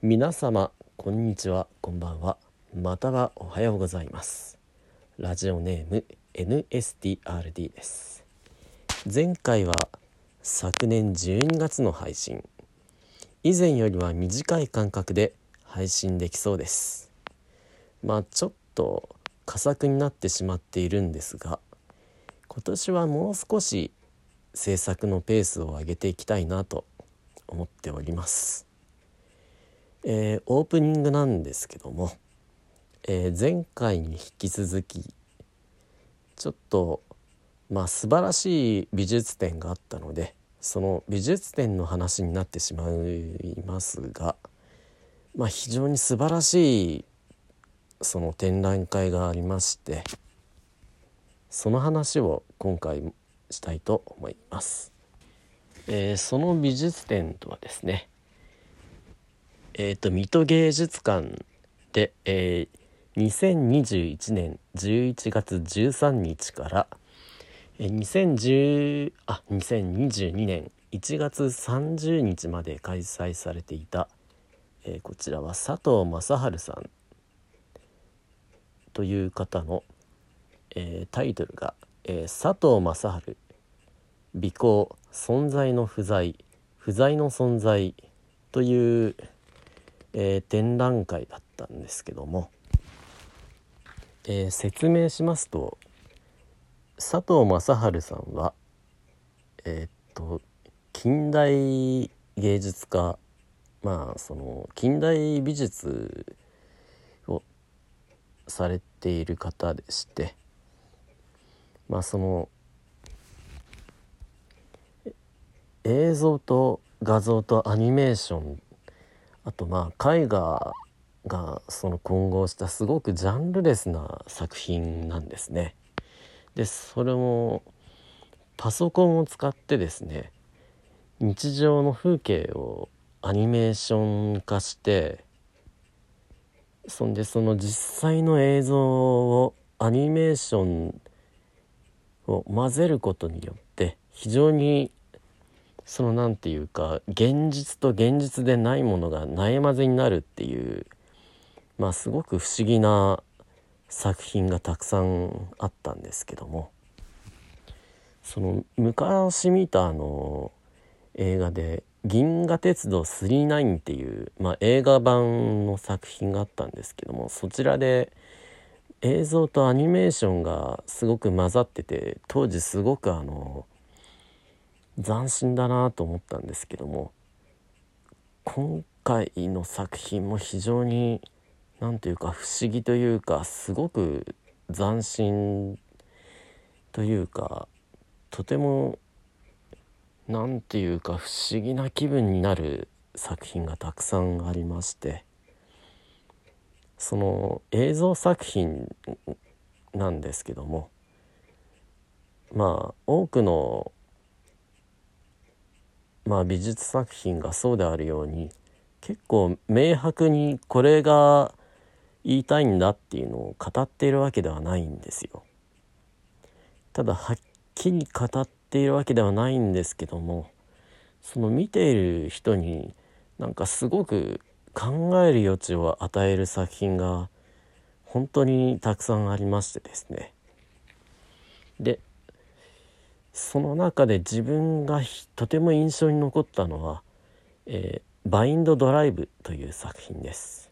皆様こんにちはこんばんは。またはおはようございます。ラジオネーム NSTRD です。前回は昨年12月の配信。以前よりは短い間隔で配信できそうです。まあちょっと佳作になってしまっているんですが今年はもう少し制作のペースを上げていきたいなと思っております。えー、オープニングなんですけども、えー、前回に引き続きちょっとまあ素晴らしい美術展があったのでその美術展の話になってしまいますが、まあ、非常に素晴らしいその展覧会がありましてその話を今回したいと思います。えー、その美術展とはですねえっ、ー、と水戸芸術館で、えー、2021年11月13日から、えー、2010あ2022年1月30日まで開催されていた、えー、こちらは佐藤正治さんという方の、えー、タイトルが、えー「佐藤正治尾行存在の不在不在の存在」というえー、展覧会だったんですけども、えー、説明しますと佐藤正治さんはえー、っと近代芸術家まあその近代美術をされている方でしてまあその映像と画像とアニメーションあとまあ絵画がその混合したすごくジャンルレスな作品なんですね。でそれもパソコンを使ってですね日常の風景をアニメーション化してそんでその実際の映像をアニメーションを混ぜることによって非常にその何て言うか現実と現実でないものが悩まぜになるっていうまあすごく不思議な作品がたくさんあったんですけども。その昔見たあの映画で「銀河鉄道999」っていう、まあ、映画版の作品があったんですけどもそちらで映像とアニメーションがすごく混ざってて当時すごくあの斬新だなと思ったんですけども今回の作品も非常に何ていうか不思議というかすごく斬新というかとても何ていうか不思議な気分になる作品がたくさんありましてその映像作品なんですけどもまあ多くのまあ、美術作品がそうであるように結構明白にこれが言いたいんだっていうのを語っているわけではないんですよ。ただはっきり語っているわけではないんですけどもその見ている人になんかすごく考える余地を与える作品が本当にたくさんありましてですねでその中で自分がとても印象に残ったのは「えー、バインドドライブ」という作品です。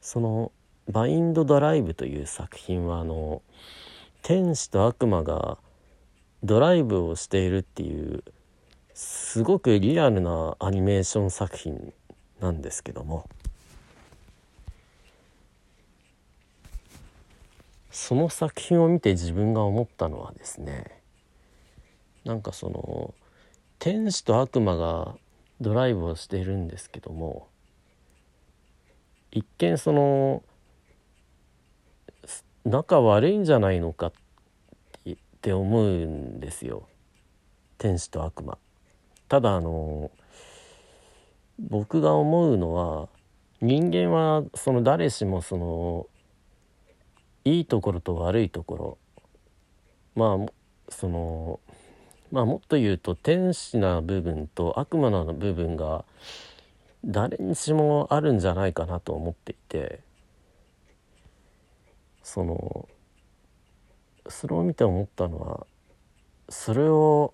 そのバインドドライブという作品はあの天使と悪魔がドライブをしているっていうすごくリアルなアニメーション作品なんですけどもその作品を見て自分が思ったのはですねなんかその天使と悪魔がドライブをしているんですけども一見その仲悪いんじゃないのかって思うんですよ天使と悪魔。ただあの僕が思うのは人間はその誰しもそのいいところと悪いところまあそのまあもっと言うと天使な部分と悪魔な部分が誰にしもあるんじゃないかなと思っていてそのそれを見て思ったのはそれを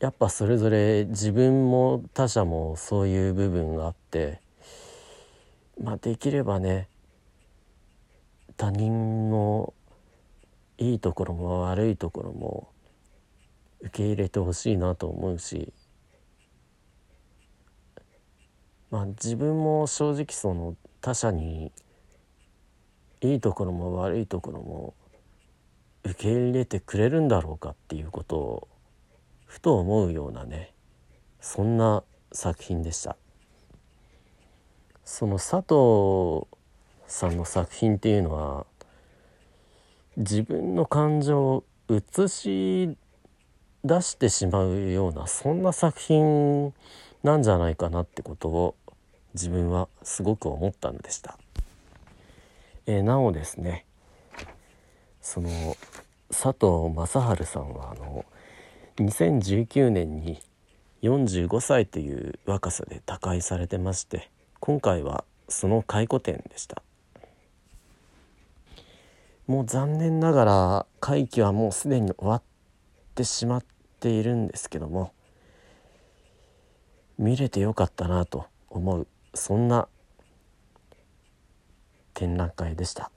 やっぱそれぞれ自分も他者もそういう部分があってまあできればね他人のいいところも悪いところも受け入れてほしいなと思うしまあ自分も正直その他者にいいところも悪いところも受け入れてくれるんだろうかっていうことをふと思うようなねそんな作品でした。その佐藤さんの作品っていうのは自分の感情を映し出してしまうようなそんな作品なんじゃないかなってことを自分はすごく思ったんでした。えー、なおですねその佐藤正治さんはあの2019年に45歳という若さで他界されてまして今回はその回顧展でしたもう残念ながら会期はもうすでに終わってしまっているんですけども見れてよかったなと思うそんな展覧会でした。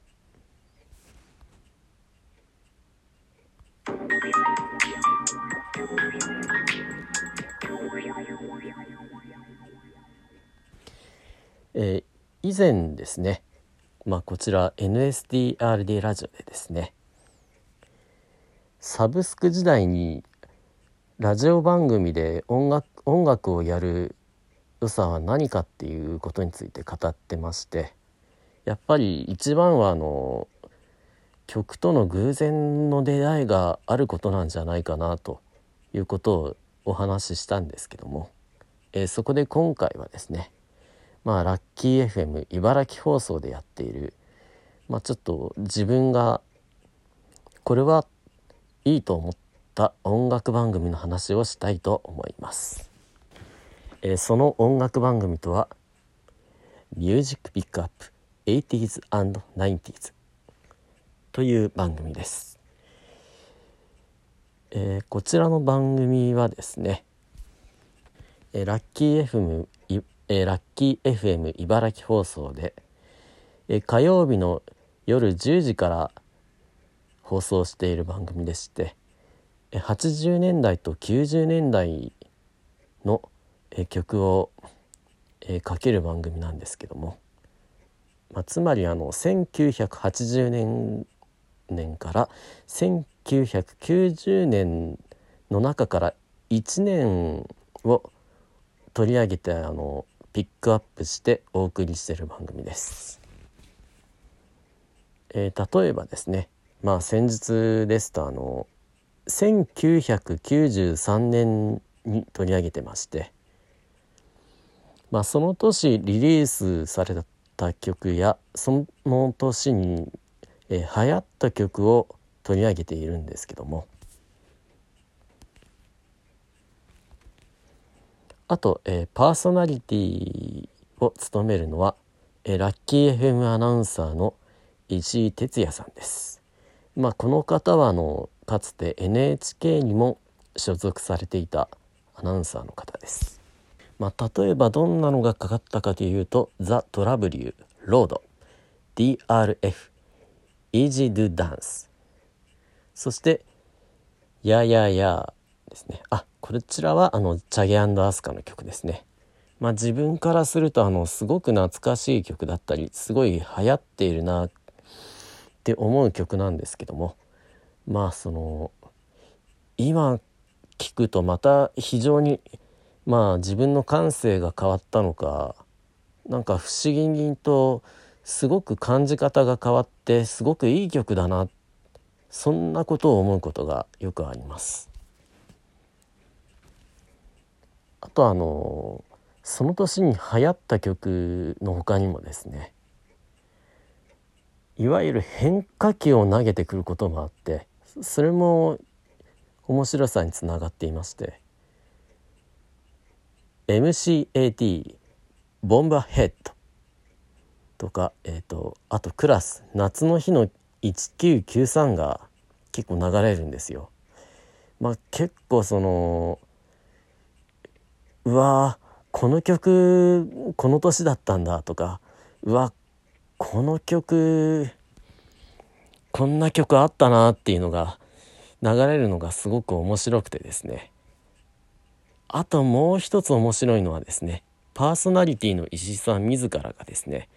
えー、以前ですね、まあ、こちら NSDRD ラジオでですねサブスク時代にラジオ番組で音楽音楽をやる良さは何かっていうことについて語ってましてやっぱり一番はあの曲との偶然の出会いがあることなんじゃないかなということをお話ししたんですけども、えー、そこで今回はですねまあラッキー FM 茨城放送でやっている、まあ、ちょっと自分がこれはいいと思ってた音楽番組の話をしたいと思います。えー、その音楽番組とは「ミュージックピックアップ 80s 90s」という番組です。えー、こちらの番組はですね、えー、ラッキー FM えー、ラッキー FM 茨城放送で、えー、火曜日の夜10時から放送している番組でして、80年代と90年代の、曲を、かける番組なんですけども、まあ、つまりあの1980年年から1990年の中から1年を取り上げてあのピックアップしてお送りしている番組です。えー、例えばですねまあ先日ですとあの1993年に取り上げてましてまあその年リリースされた曲やその年に、えー、流行った曲を取り上げているんですけどもあと、えー、パーソナリティを務めるのは、えー、ラッキー FM アナウンサーの石井哲也さんです。まあ、この方はあのかつて NHK にも所属されていたアナウンサーの方です。まあ、例えばどんなのがかかったかというと「ザ・トラブリュー」「ロード」「DRF」「Easy Do Dance」そして「ややや」ですねあこちらはあのチャゲアスカの曲ですね。まあ、自分からするとあのすごく懐かしい曲だったりすごい流行っているなって思う曲なんですけどもまあその今聞くとまた非常にまあ自分の感性が変わったのかなんか不思議にとすごく感じ方が変わってすごくいい曲だなそんなことを思うことがよくあります。あとあのその年に流行った曲の他にもですねいわゆる変化球を投げてくることもあってそれも面白さにつながっていまして MCAT ボンバーヘッドとか、えーと、あとクラス夏の日の1993が結構流れるんですよ。まあ、結構そのうわこの曲この年だったんだとかうわこの曲こんな曲あったなっていうのが流れるのがすごく面白くてですねあともう一つ面白いのはですねパーソナリティの石井さん自らがですね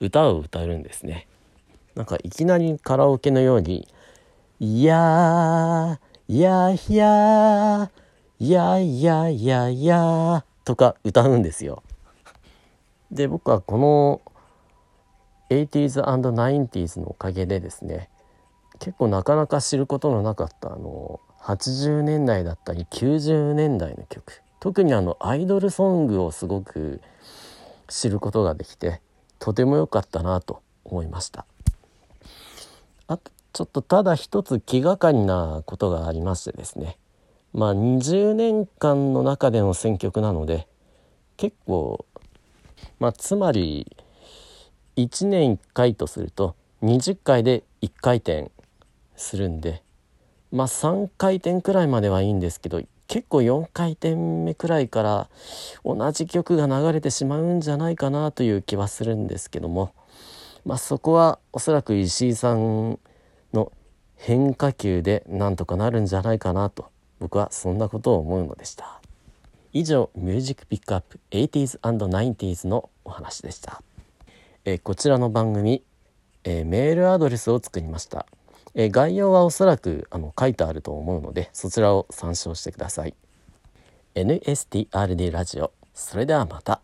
歌を歌うんですねなんかいきなりカラオケのように「いやーいやいやいやいやいやいや」とか歌うんですよ。で僕はこの 80s&90s のおかげでですね結構なかなか知ることのなかったあの80年代だったり90年代の曲。特にあのアイドルソングをすごく知ることができてとても良かったなと思いました。あとちょっとただ一つ気がかりなことがありましてですね。まあ20年間の中での選曲なので結構まあつまり1年1回とすると20回で1回転するんで。まあ3回転くらいまではいいんですけど結構4回転目くらいから同じ曲が流れてしまうんじゃないかなという気はするんですけども。まあそこはおそらく石井さんの変化球でなんとかなるんじゃないかなと僕はそんなことを思うのでした。以上ミュージックピックアップ 80s&90s のお話でした、えー、こちらの番組、えー、メールアドレスを作りました。えー、概要はおそらくあの書いてあると思うのでそちらを参照してください。NSTRD ラジオ。それではまた。